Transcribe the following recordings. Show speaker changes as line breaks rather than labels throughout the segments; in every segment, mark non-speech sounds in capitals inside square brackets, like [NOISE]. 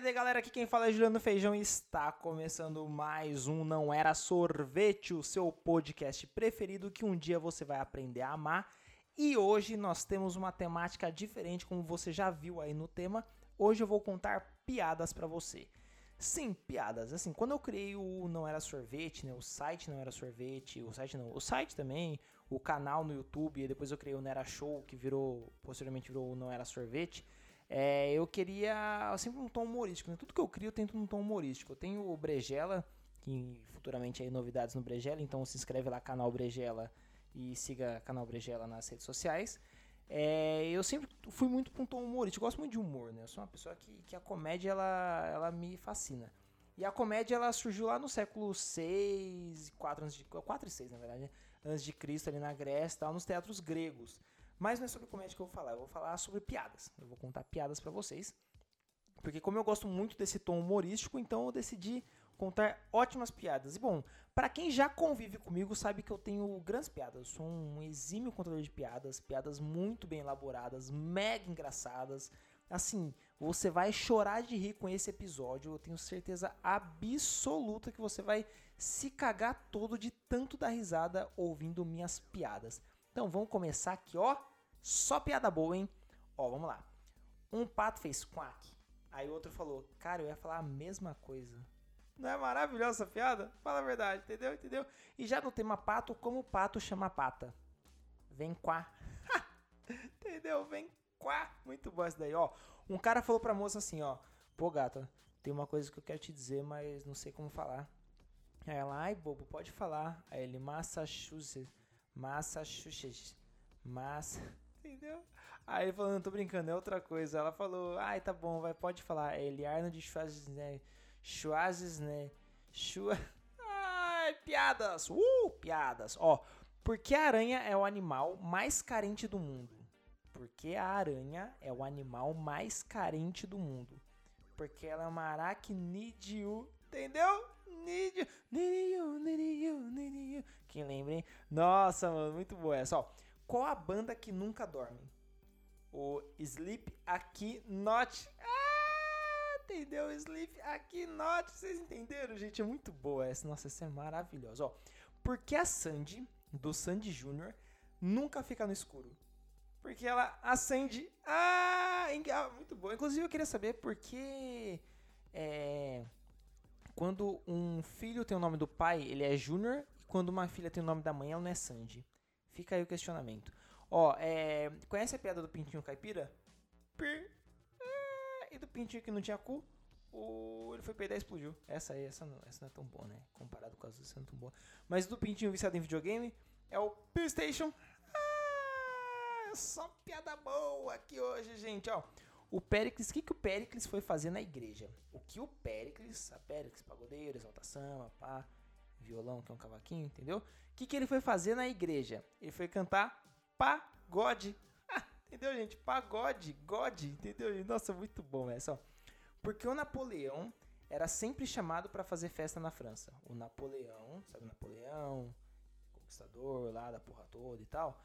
tarde, galera. Aqui quem fala é Juliano Feijão e está começando mais um Não Era Sorvete, o seu podcast preferido que um dia você vai aprender a amar. E hoje nós temos uma temática diferente, como você já viu aí no tema. Hoje eu vou contar piadas para você. Sim, piadas. Assim, quando eu criei o Não Era Sorvete, né? O site Não Era Sorvete, o site não, o site também, o canal no YouTube, e depois eu criei o Não Era Show, que virou, posteriormente virou o Não Era Sorvete. É, eu queria sempre um tom humorístico, né? Tudo que eu crio eu tento um tom humorístico. Eu tenho o Brejela, que futuramente aí novidades no Brejela, então se inscreve lá canal Brejela e siga canal Brejela nas redes sociais. É, eu sempre fui muito para um tom humorístico, eu gosto muito de humor, né? Eu sou uma pessoa que, que a comédia ela, ela me fascina. E a comédia ela surgiu lá no século 6, 4 antes de 4 e 6, na verdade, né? antes de Cristo ali na Grécia, tal, nos teatros gregos. Mas não é sobre comédia que eu vou falar, eu vou falar sobre piadas. Eu vou contar piadas para vocês. Porque como eu gosto muito desse tom humorístico, então eu decidi contar ótimas piadas. E bom, para quem já convive comigo sabe que eu tenho grandes piadas. Eu sou um exímio contador de piadas, piadas muito bem elaboradas, mega engraçadas. Assim, você vai chorar de rir com esse episódio. Eu tenho certeza absoluta que você vai se cagar todo de tanto dar risada ouvindo minhas piadas. Então vamos começar aqui, ó. Só piada boa, hein? Ó, vamos lá. Um pato fez quack. Aí o outro falou, cara, eu ia falar a mesma coisa. Não é maravilhosa essa piada? Fala a verdade, entendeu? Entendeu? E já no tema pato, como o pato chama pata? Vem quá. entendeu? Vem quá. Muito bom essa daí, ó. Um cara falou pra moça assim, ó. Pô, gata, tem uma coisa que eu quero te dizer, mas não sei como falar. Aí ela, ai, bobo, pode falar. Aí ele, Massachusetts. Massachusetts. Massa. Entendeu? Aí falou, não tô brincando, é outra coisa. Ela falou, ai, tá bom, vai, pode falar. Ele, Arnold Schwarzenegger. Schwarzenegger. Schwa... Ai, piadas! Uh, piadas! Ó, porque a aranha é o animal mais carente do mundo? Porque a aranha é o animal mais carente do mundo. Porque ela é uma aracnídeo. Entendeu? Nossa, mano, muito boa essa. Ó, qual a banda que nunca dorme? O Sleep Aqui Not. Ah, entendeu? Sleep Aqui Not. Vocês entenderam, gente? É muito boa essa. Nossa, essa é maravilhosa. Ó, porque a Sandy, do Sandy Jr., nunca fica no escuro? Porque ela acende. Ah, muito bom. Inclusive, eu queria saber por que. É quando um filho tem o nome do pai, ele é Júnior, quando uma filha tem o nome da mãe, ela não é Sandy. Fica aí o questionamento. Ó, é, conhece a piada do pintinho caipira? Pir. É, e do pintinho que não tinha cu? O, ele foi peidar e explodiu. Essa aí, essa não, essa não é tão boa, né? Comparado com as outras, não é tão boa. Mas do pintinho viciado em videogame é o PlayStation. Ah, só piada boa aqui hoje, gente, ó. O Péricles, o que, que o Péricles foi fazer na igreja? O que o Péricles, a Péricles, pagodeiro, exaltação, pá, violão, que é um cavaquinho, entendeu? O que, que ele foi fazer na igreja? Ele foi cantar pagode. [LAUGHS] Ah, entendeu, gente? Pagode, God, entendeu? Nossa, muito bom essa. Porque o Napoleão era sempre chamado para fazer festa na França. O Napoleão, sabe o Napoleão, conquistador lá da porra toda e tal.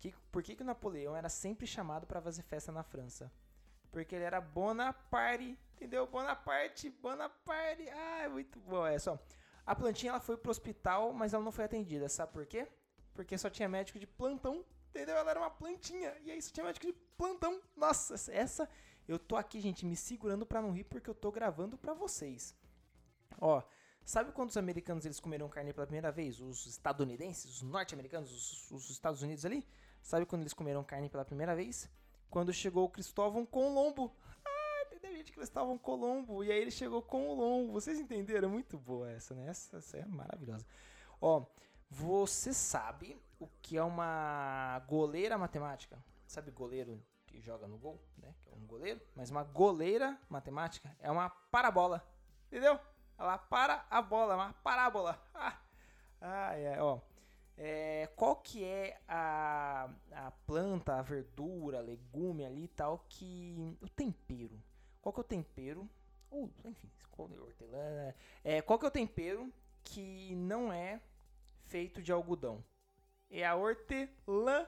Que, por que, que o Napoleão era sempre chamado para fazer festa na França? Porque ele era Bonaparte, entendeu? Bonaparte, Bonaparte. Ah, é muito bom é, ó. A plantinha ela foi pro hospital, mas ela não foi atendida. Sabe por quê? Porque só tinha médico de plantão, entendeu? Ela era uma plantinha. E aí só tinha médico de plantão. Nossa, essa eu tô aqui, gente, me segurando para não rir porque eu tô gravando para vocês. Ó, sabe quando os americanos eles comeram carne pela primeira vez? Os estadunidenses, os norte-americanos, os, os Estados Unidos ali? Sabe quando eles comeram carne pela primeira vez? quando chegou Cristóvão Colombo. Ah, entendeu, gente? Cristóvão Colombo. E aí ele chegou com o lombo. Vocês entenderam? Muito boa essa, né? Essa, essa é maravilhosa. Ó, você sabe o que é uma goleira matemática? Sabe goleiro que joga no gol, né? Que é um goleiro. Mas uma goleira matemática é uma parabola. Entendeu? Ela para a bola, uma parábola. Ah, ah é, ó. É, qual que é a, a planta, a verdura, legume ali e tal que o tempero? Qual que é o tempero? Ou, enfim, é hortelã? É, qual que é o tempero que não é feito de algodão? É a hortelã,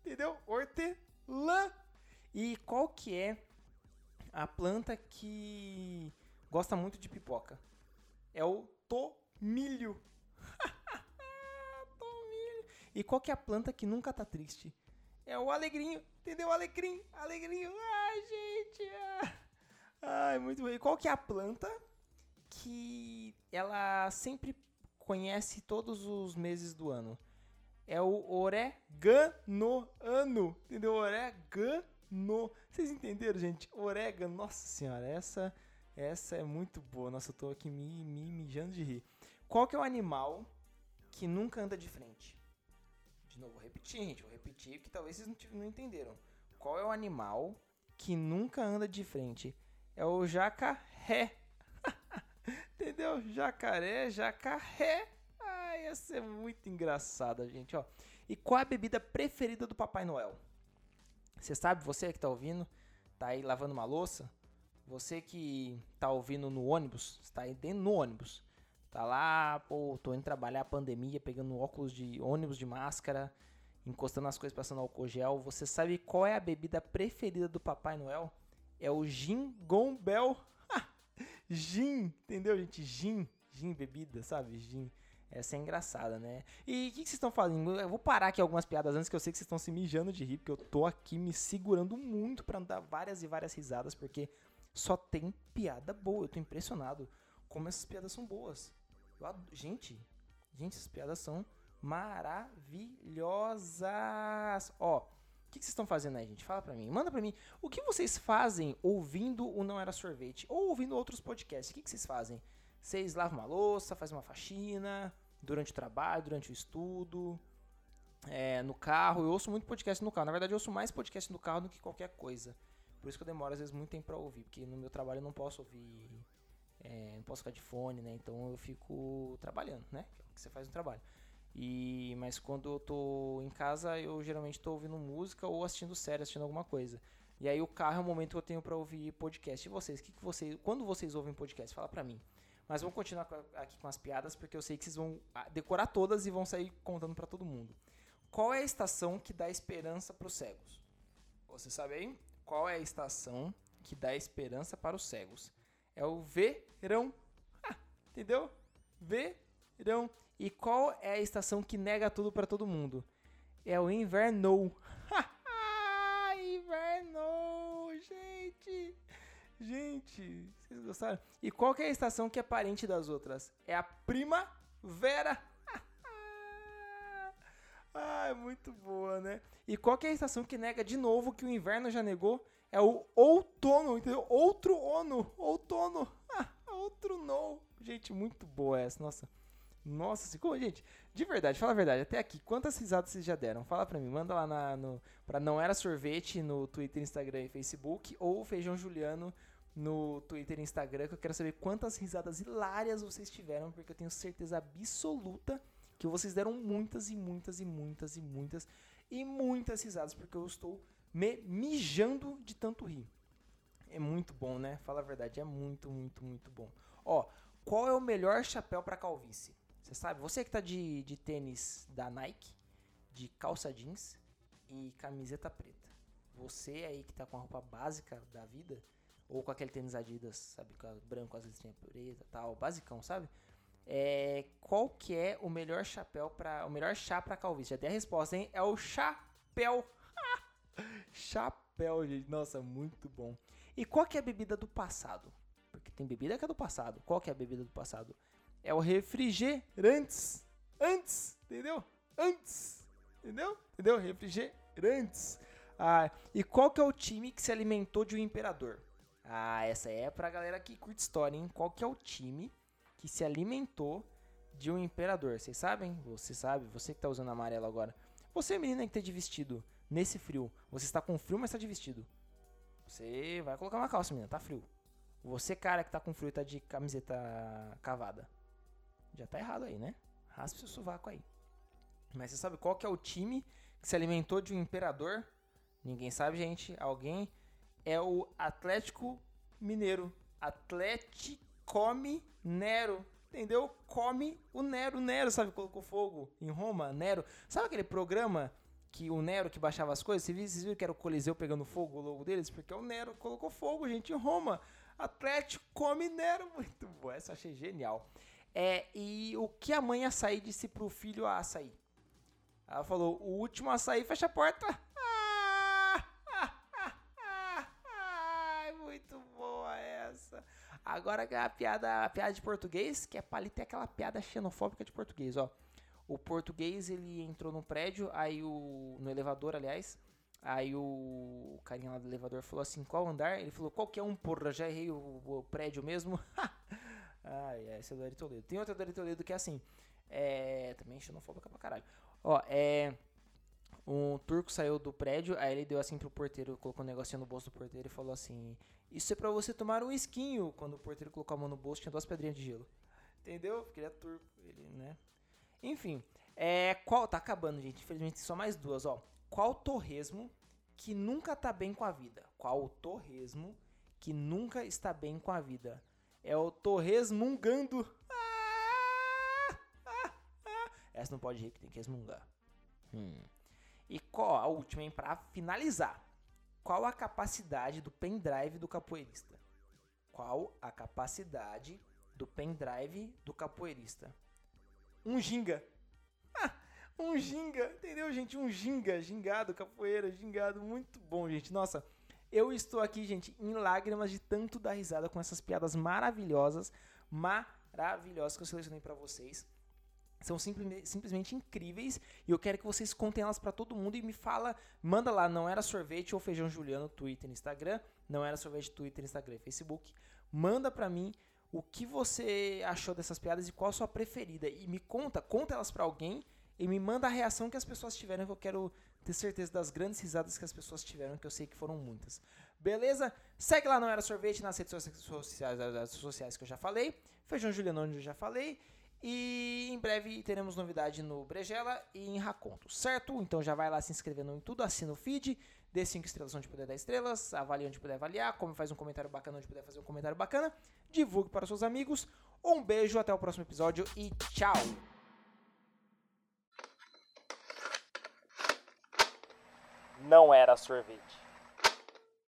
entendeu? Hortelã. E qual que é a planta que gosta muito de pipoca. É o tomilho. [LAUGHS] tomilho. E qual que é a planta que nunca tá triste? É o alegrinho, entendeu? Alegrim, alegrinho. Ai, gente. Ah. Ai, muito bem. Qual que é a planta que ela sempre conhece todos os meses do ano? É o orégano, ano, entendeu? Orégano. Vocês entenderam, gente? Orégano, nossa senhora, essa essa é muito boa. Nossa, eu tô aqui me, me mijando de rir. Qual que é o animal que nunca anda de frente? De novo, vou repetir, gente. Vou repetir que talvez vocês não, não entenderam. Qual é o animal que nunca anda de frente? É o jacaré. [LAUGHS] Entendeu? Jacaré, jacaré. Ai, essa é muito engraçada, gente, ó. E qual a bebida preferida do Papai Noel? Você sabe, você que tá ouvindo, tá aí lavando uma louça, você que tá ouvindo no ônibus, está aí dentro no ônibus, tá lá, pô, tô indo trabalhar pandemia, pegando óculos de ônibus de máscara, encostando as coisas, passando álcool gel. Você sabe qual é a bebida preferida do Papai Noel? É o gin gombel. gin, entendeu, gente? Gin, gin bebida, sabe? Gin. Essa é engraçada, né? E o que, que, vocês estão fazendo? Eu vou parar aqui algumas piadas antes que eu sei que vocês estão se mijando de rir, porque eu tô aqui me segurando muito para dar várias e várias risadas, porque só tem piada boa. Eu tô impressionado como essas piadas são boas. Eu, gente, gente, essas piadas são maravilhosas. Ó, o que, vocês estão fazendo aí, gente? Fala pra mim. Manda pra mim. O que vocês fazem ouvindo o Não Era Sorvete? Ou ouvindo outros podcasts? O que, que vocês fazem? Vocês lavam uma louça, fazem uma faxina, durante o trabalho, durante o estudo, é, no carro. Eu ouço muito podcast no carro. Na verdade, eu ouço mais podcast no carro do que qualquer coisa. Por isso que eu demoro às vezes muito tempo pra ouvir, porque no meu trabalho eu não posso ouvir, é, não posso ficar de fone, né? Então eu fico trabalhando, né? Que é o que você faz no trabalho. E, mas quando eu tô em casa, eu geralmente tô ouvindo música ou assistindo série, assistindo alguma coisa. E aí o carro é o momento que eu tenho para ouvir podcast. E vocês, que que vocês, quando vocês ouvem podcast, fala pra mim. Mas vamos continuar aqui com as piadas, porque eu sei que vocês vão ah, decorar todas e vão sair contando para todo mundo. Qual é a estação que dá esperança para os cegos? Você sabe aí? Qual é a estação que dá esperança para os cegos? É o verão. Ah, entendeu? Verão. E qual é a estação que nega tudo para todo mundo? É o inverno. [LAUGHS] inverno, gente. Gente, vocês gostaram? E qual é a estação que é parente das outras? É a primavera. [LAUGHS] ah, é muito boa, né? E qual é a estação que nega de novo que o inverno já negou? É o outono, entendeu? Outro ono, outono. [LAUGHS] Outro no. Gente, muito boa essa, nossa. Nossa, como, gente, de verdade, fala a verdade, até aqui, quantas risadas vocês já deram? Fala pra mim, manda lá na, no, pra Não Era Sorvete no Twitter, Instagram e Facebook, ou Feijão Juliano no Twitter e Instagram, que eu quero saber quantas risadas hilárias vocês tiveram, porque eu tenho certeza absoluta que vocês deram muitas e muitas e muitas e muitas e muitas risadas, porque eu estou me mijando de tanto rir. É muito bom, né? Fala a verdade, é muito, muito, muito bom. Ó, qual é o melhor chapéu para calvície? Você sabe? Você que tá de, de tênis da Nike, de calça jeans e camiseta preta. Você aí que tá com a roupa básica da vida, ou com aquele tênis Adidas, sabe? Branco, as listrinhas preta tal, basicão, sabe? É, qual que é o melhor chapéu para o melhor chá para calvície? Já tem a resposta, hein? É o chapéu. [LAUGHS] chapéu, gente. Nossa, muito bom. E qual que é a bebida do passado? Porque tem bebida que é do passado. Qual que é a bebida do passado? É o refrigerantes. Antes, entendeu? Antes. Entendeu? Entendeu? Refrigerantes. Ah, e qual que é o time que se alimentou de um imperador? Ah, essa é pra galera que curte história, hein? Qual que é o time que se alimentou de um imperador. Vocês sabem? Você sabe, você que está usando amarelo agora. Você, menina que está de vestido nesse frio, você está com frio, mas está de vestido. Você vai colocar uma calça, menina, tá frio. Você, cara que tá com frio e tá de camiseta cavada. Já tá errado aí, né? Raspe seu sovaco aí. Mas você sabe qual que é o time que se alimentou de um imperador? Ninguém sabe, gente. Alguém é o Atlético Mineiro. Atlético come Nero. Entendeu? Come o Nero. Nero, sabe? Colocou fogo em Roma. Nero. Sabe aquele programa que o Nero que baixava as coisas, vocês viram, que era o Coliseu pegando fogo, o logo deles? Porque o Nero colocou fogo, gente, em Roma. Atlético come Nero, muito bom, essa eu achei genial. É, e o que a mãe açaí disse pro filho a açaí? Ela falou, o último açaí fecha a porta. Ah, [LAUGHS] muito boa essa. Agora a piada, a piada de português, que é ali ter aquela piada xenofóbica de português, ó. O português, ele entrou no prédio, aí o. no elevador, aliás. Aí o, o carinha lá do elevador falou assim: qual andar? Ele falou: qualquer um, porra, já errei o, o prédio mesmo. [LAUGHS] Ai, é, esse é do Toledo. Tem outro do Ari Toledo que é assim: é. Também xenofóbica pra caralho. Ó, é. Um turco saiu do prédio, aí ele deu assim pro porteiro, colocou um negocinho no bolso do porteiro e falou assim: Isso é pra você tomar um esquinho. Quando o porteiro colocou a mão no bolso, tinha duas pedrinhas de gelo. Entendeu? Porque ele é turco, ele, né? Enfim, é, qual. Tá acabando, gente. Infelizmente, só mais duas, ó. Qual torresmo que nunca tá bem com a vida? Qual torresmo que nunca está bem com a vida? É o torresmungando. Ah, ah, ah. Essa não pode rir, que tem que resmungar. Hum. E qual a última, hein? Pra finalizar. Qual a capacidade do pendrive do capoeirista? Qual a capacidade do pendrive do capoeirista? Um ginga. Ah, um ginga, entendeu, gente? Um ginga, gingado, capoeira, gingado, muito bom, gente. Nossa, eu estou aqui, gente, em lágrimas de tanto dar risada com essas piadas maravilhosas, maravilhosas que eu selecionei para vocês. São simplesmente incríveis e eu quero que vocês contem elas para todo mundo e me fala, manda lá, não era sorvete ou feijão juliano, Twitter, Instagram, não era sorvete, Twitter, Instagram Facebook. Manda para mim o que você achou dessas piadas e qual a sua preferida. E me conta, conta elas para alguém e me manda a reação que as pessoas tiveram, que eu quero ter certeza das grandes risadas que as pessoas tiveram, que eu sei que foram muitas. Beleza? Segue lá Não Era Sorvete nas redes sociais, sociais que eu já falei. Feijão Juliano, onde eu já falei. E em breve teremos novidade no Brejela e em Raconto, certo? Então já vai lá se inscrevendo em tudo, assina o feed, dê 5 estrelas onde puder dar estrelas, avalie onde puder avaliar, como faz um comentário bacana onde puder fazer um comentário bacana, divulgue para seus amigos. Um beijo, até o próximo episódio e tchau! Não era sorvete.